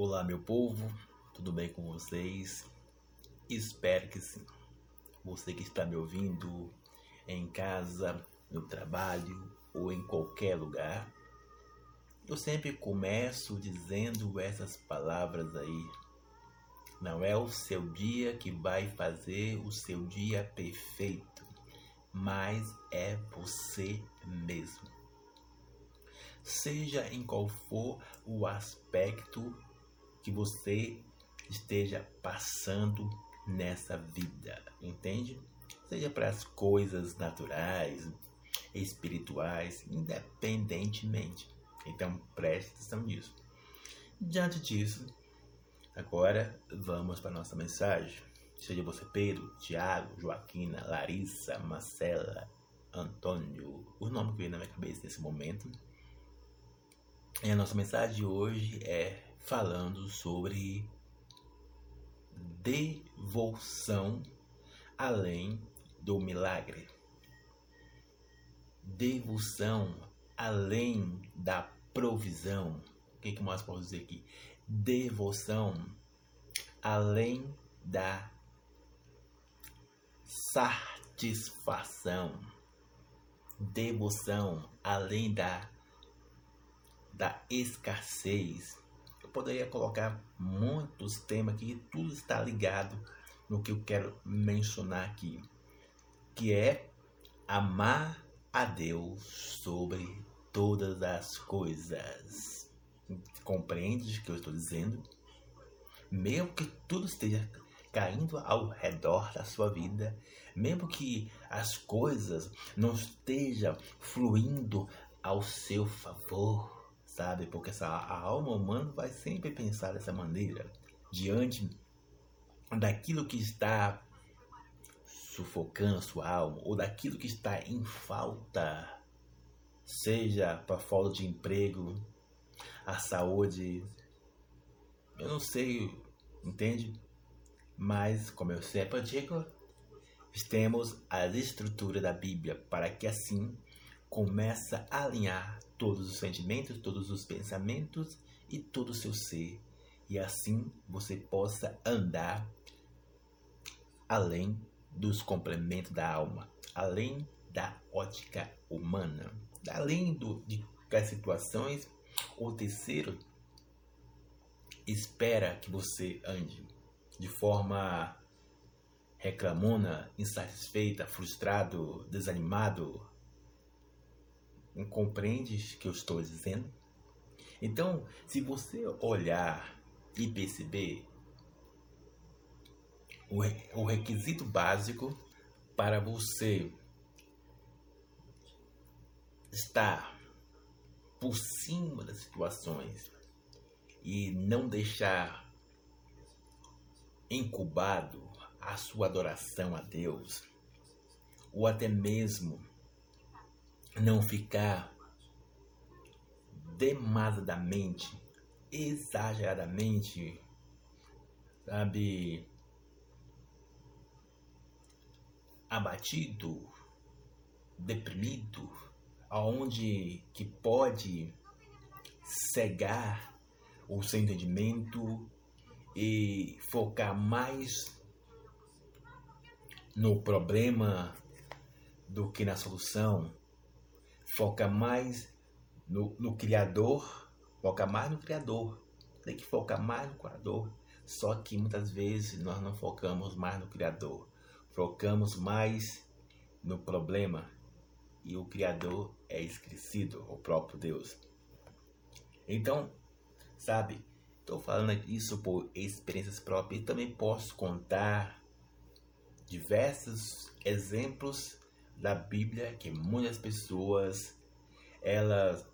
Olá, meu povo, tudo bem com vocês? Espero que sim. Você que está me ouvindo em casa, no trabalho ou em qualquer lugar, eu sempre começo dizendo essas palavras aí. Não é o seu dia que vai fazer o seu dia perfeito, mas é você mesmo. Seja em qual for o aspecto que você esteja passando nessa vida, entende? Seja para as coisas naturais, espirituais, independentemente. Então preste atenção nisso. Diante disso, agora vamos para a nossa mensagem. Seja você Pedro, Tiago, Joaquina, Larissa, Marcela, Antônio, o nome que veio na minha cabeça nesse momento. E a nossa mensagem de hoje é falando sobre devoção além do milagre. Devoção além da provisão. O que, que mais posso dizer aqui? Devoção além da satisfação. Devoção além da, da escassez poderia colocar muitos temas aqui, tudo está ligado no que eu quero mencionar aqui, que é amar a Deus sobre todas as coisas. Compreende o que eu estou dizendo? Mesmo que tudo esteja caindo ao redor da sua vida, mesmo que as coisas não estejam fluindo ao seu favor, Porque essa, a alma humana vai sempre pensar dessa maneira, diante daquilo que está sufocando a sua alma, ou daquilo que está em falta, seja para falta de emprego, a saúde, eu não sei, entende? Mas, como eu sempre digo, temos a estrutura da Bíblia para que assim começa a alinhar todos os sentimentos, todos os pensamentos e todo o seu ser, e assim você possa andar além dos complementos da alma, além da ótica humana, além do, de das situações. O terceiro espera que você ande de forma reclamona, insatisfeita, frustrado, desanimado, compreendes o que eu estou dizendo? Então, se você olhar e perceber o, o requisito básico para você estar por cima das situações e não deixar incubado a sua adoração a Deus, ou até mesmo não ficar demasiadamente, exageradamente, sabe, abatido, deprimido, aonde que pode cegar o seu entendimento e focar mais no problema do que na solução foca mais no, no Criador, foca mais no Criador, tem que focar mais no Criador. Só que muitas vezes nós não focamos mais no Criador, focamos mais no problema e o Criador é esquecido, o próprio Deus. Então, sabe, estou falando isso por experiências próprias e também posso contar diversos exemplos da Bíblia que muitas pessoas elas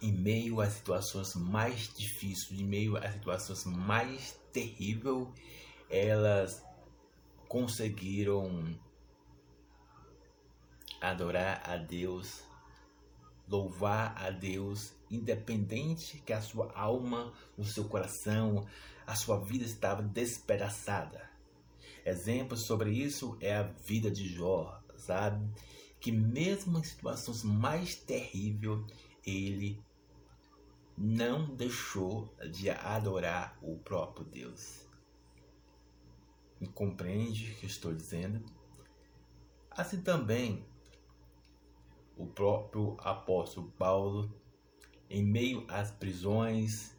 em meio às situações mais difíceis, em meio às situações mais terríveis, elas conseguiram adorar a Deus, louvar a Deus, independente que a sua alma, o seu coração, a sua vida estava despedaçada. Exemplo sobre isso é a vida de Jó sabe? Que mesmo em situações mais terríveis, ele não deixou de adorar o próprio Deus. Me compreende o que estou dizendo? Assim também, o próprio apóstolo Paulo, em meio às prisões,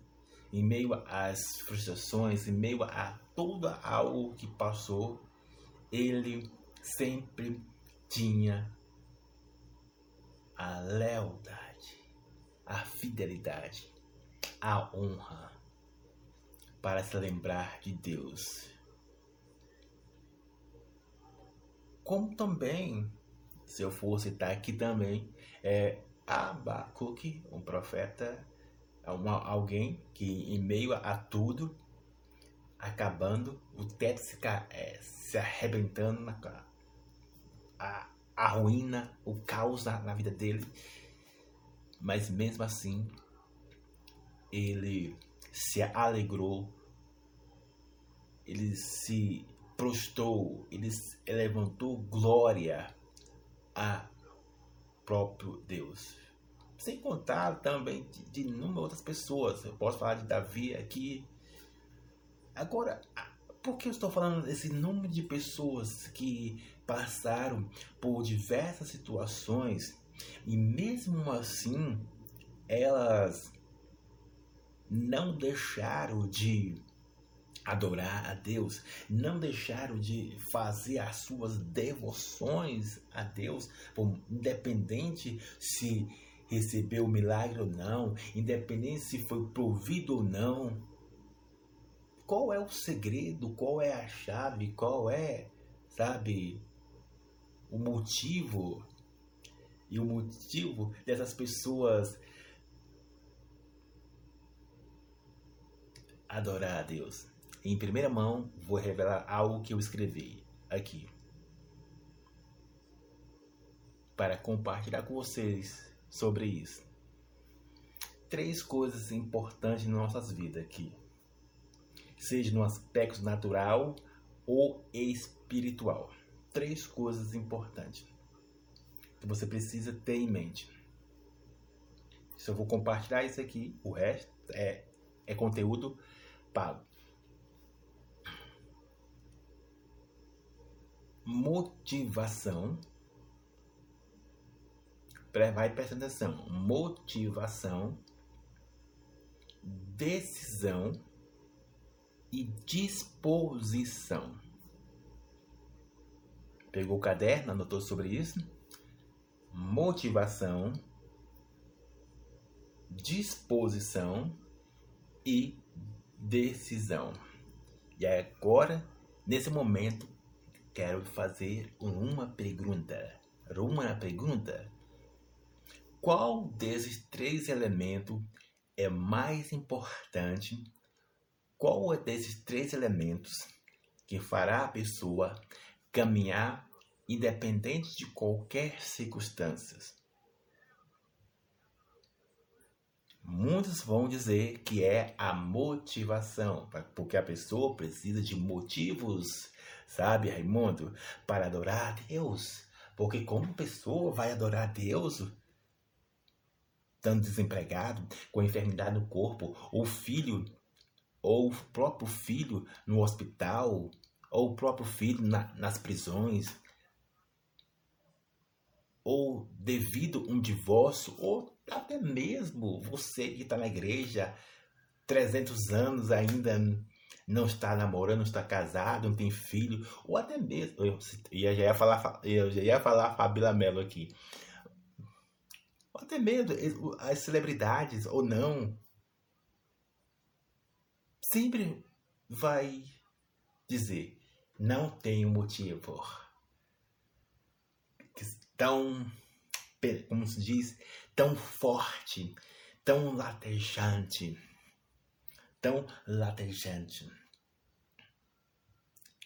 em meio às frustrações, em meio a tudo algo que passou, ele sempre tinha a lealdade, a fidelidade, a honra para se lembrar de Deus. Como também, se eu for citar aqui também, é Abacuque, um profeta, uma, alguém que em meio a tudo, acabando, o teto se, é, se arrebentando na, a, a ruína, o caos na, na vida dele. Mas mesmo assim, ele se alegrou, ele se prostrou, ele levantou glória a próprio Deus. Sem contar também de, de inúmeras outras pessoas. Eu posso falar de Davi aqui. Agora, por que eu estou falando desse número de pessoas que passaram por diversas situações e mesmo assim elas não deixaram de adorar a Deus, não deixaram de fazer as suas devoções a Deus, independente se recebeu o milagre ou não, independente se foi provido ou não. Qual é o segredo? Qual é a chave? Qual é, sabe, o motivo e o motivo dessas pessoas adorar a Deus. Em primeira mão, vou revelar algo que eu escrevi aqui para compartilhar com vocês sobre isso. Três coisas importantes em nossas vidas aqui, seja no aspecto natural ou espiritual três coisas importantes que você precisa ter em mente. Se eu vou compartilhar isso aqui, o resto é, é conteúdo pago. Motivação. Vai prestando atenção. Motivação, decisão e disposição. Pegou o caderno, anotou sobre isso? Motivação, disposição e decisão. E agora, nesse momento, quero fazer uma pergunta. Uma pergunta. Qual desses três elementos é mais importante? Qual desses três elementos que fará a pessoa caminhar independente de qualquer circunstância. Muitos vão dizer que é a motivação, porque a pessoa precisa de motivos, sabe, Raimundo, para adorar a Deus. Porque como pessoa vai adorar a Deus estando desempregado, com enfermidade no corpo, ou filho, ou o próprio filho no hospital, ou o próprio filho na, nas prisões, ou devido um divórcio, ou até mesmo você que está na igreja 300 anos ainda não está namorando, não está casado, não tem filho, ou até mesmo, eu, já ia falar, eu já ia falar Fabíola Mello aqui, ou até mesmo as celebridades ou não, sempre vai dizer não tem motivo tão, como se diz, tão forte, tão latejante, tão latejante.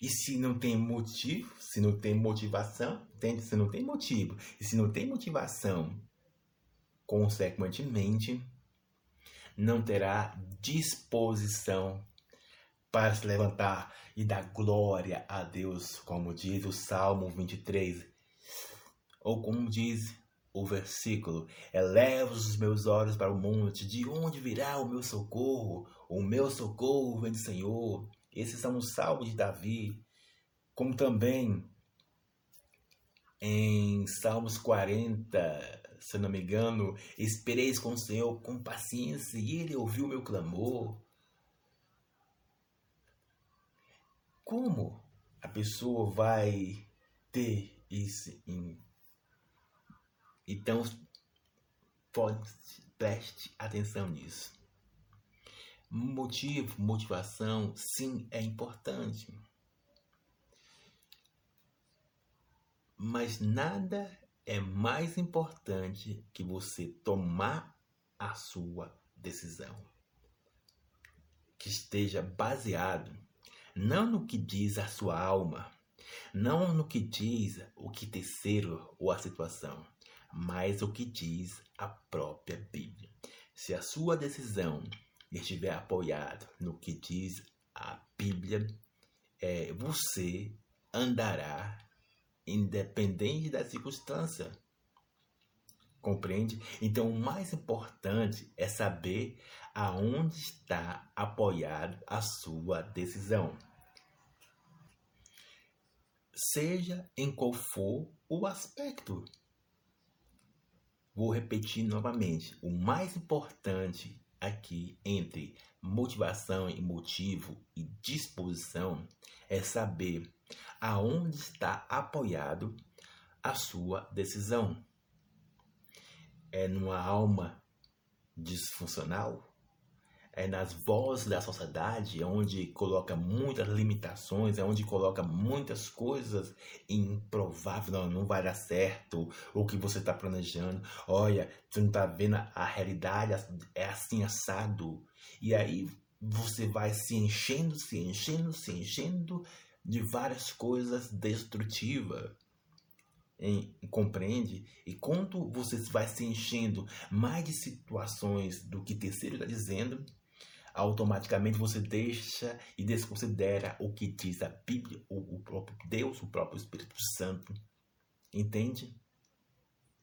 E se não tem motivo, se não tem motivação, entende? Se não tem motivo, e se não tem motivação, consequentemente, não terá disposição para se levantar e dar glória a Deus, como diz o Salmo 23, ou como diz o versículo: Eleva os meus olhos para o monte, de onde virá o meu socorro? O meu socorro vem do Senhor. Esses são os salmos de Davi, como também em Salmos 40, se não me engano, espereis com o Senhor com paciência e ele ouviu meu clamor. Como a pessoa vai ter isso em... Então, pode, preste atenção nisso. Motivo, motivação, sim, é importante. Mas nada é mais importante que você tomar a sua decisão. Que esteja baseado não no que diz a sua alma, não no que diz o que terceiro ou a situação, mas o que diz a própria Bíblia. Se a sua decisão estiver apoiada no que diz a Bíblia, é, você andará independente da circunstância. Compreende? Então, o mais importante é saber aonde está apoiado a sua decisão. Seja em qual for o aspecto. Vou repetir novamente: o mais importante aqui entre motivação e motivo e disposição é saber aonde está apoiado a sua decisão. É numa alma disfuncional? É nas vozes da sociedade, onde coloca muitas limitações, é onde coloca muitas coisas improváveis, não, não vai dar certo o que você está planejando. Olha, você não está vendo a realidade, é assim assado. E aí você vai se enchendo, se enchendo, se enchendo de várias coisas destrutivas. Em, compreende? E quando você vai se enchendo mais de situações do que terceiro está dizendo, automaticamente você deixa e desconsidera o que diz a Bíblia, o, o próprio Deus, o próprio Espírito Santo. Entende?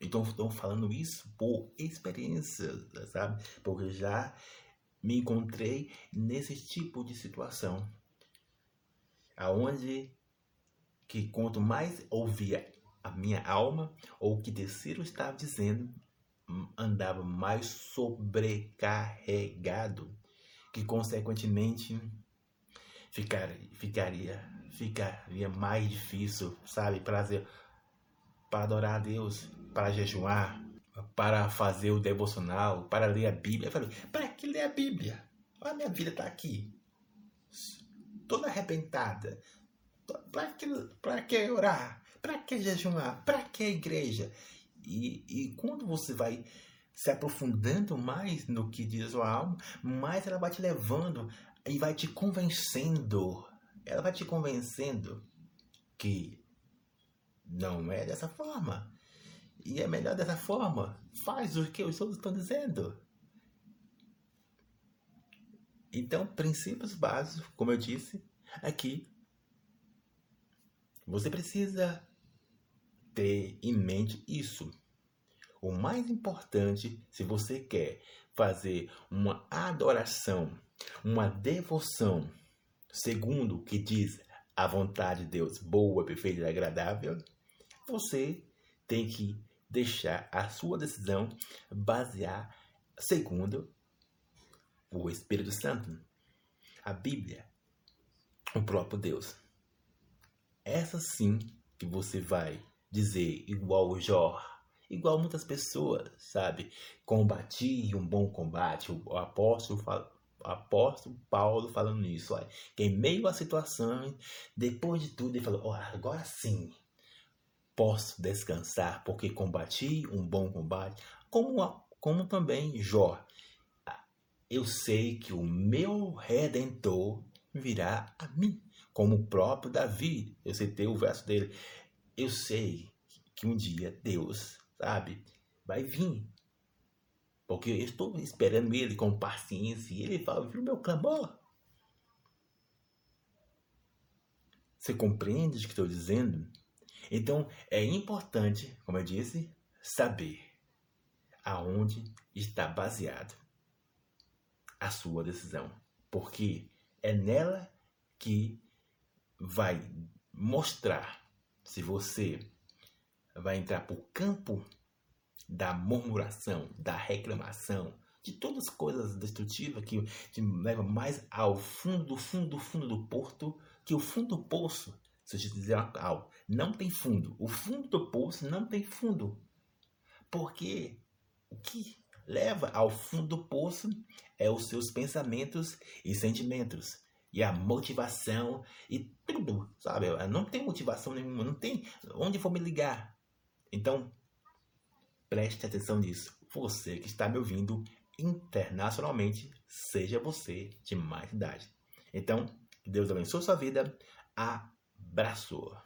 Então estou falando isso por experiência, sabe? Porque já me encontrei nesse tipo de situação aonde que quanto mais ouvia a minha alma ou o que terceiro estava dizendo, andava mais sobrecarregado, que consequentemente ficaria, ficaria, ficaria mais difícil, sabe, para para adorar a Deus, para jejuar, para fazer o devocional, para ler a Bíblia. Para que ler a Bíblia? A minha vida está aqui toda arrebentada. Para que, que orar? Para que jejuar? Para que igreja? E, e quando você vai se aprofundando mais no que diz a sua alma, mais ela vai te levando e vai te convencendo. Ela vai te convencendo que não é dessa forma. E é melhor dessa forma. Faz o que os outros estão dizendo. Então, princípios básicos, como eu disse aqui, você precisa ter em mente isso. O mais importante, se você quer fazer uma adoração, uma devoção, segundo o que diz a vontade de Deus, boa, perfeita e agradável, você tem que deixar a sua decisão basear segundo o Espírito Santo, a Bíblia, o próprio Deus. Essa sim que você vai dizer igual o Jó, igual muitas pessoas, sabe? Combati um bom combate. O apóstolo fala, o apóstolo Paulo falando nisso, olha, que meio situação, depois de tudo, ele falou: oh, agora sim posso descansar, porque combati um bom combate, como, como também Jó eu sei que o meu redentor virá a mim, como o próprio Davi. Eu citei o verso dele. Eu sei que um dia Deus, sabe, vai vir. Porque eu estou esperando ele com paciência e ele vai ouvir o meu clamor. Você compreende o que estou dizendo? Então é importante, como eu disse, saber aonde está baseado a sua decisão, porque é nela que vai mostrar se você vai entrar para o campo da murmuração, da reclamação, de todas as coisas destrutivas que te levam mais ao fundo, fundo, fundo do porto, que o fundo do poço, se eu te dizer algo, não tem fundo. O fundo do poço não tem fundo. Porque o que leva ao fundo do poço é os seus pensamentos e sentimentos. E a motivação e tudo, sabe? Não tem motivação nenhuma, não tem onde vou me ligar. Então, preste atenção nisso. Você que está me ouvindo internacionalmente, seja você de mais idade. Então, Deus abençoe sua vida. Abraço!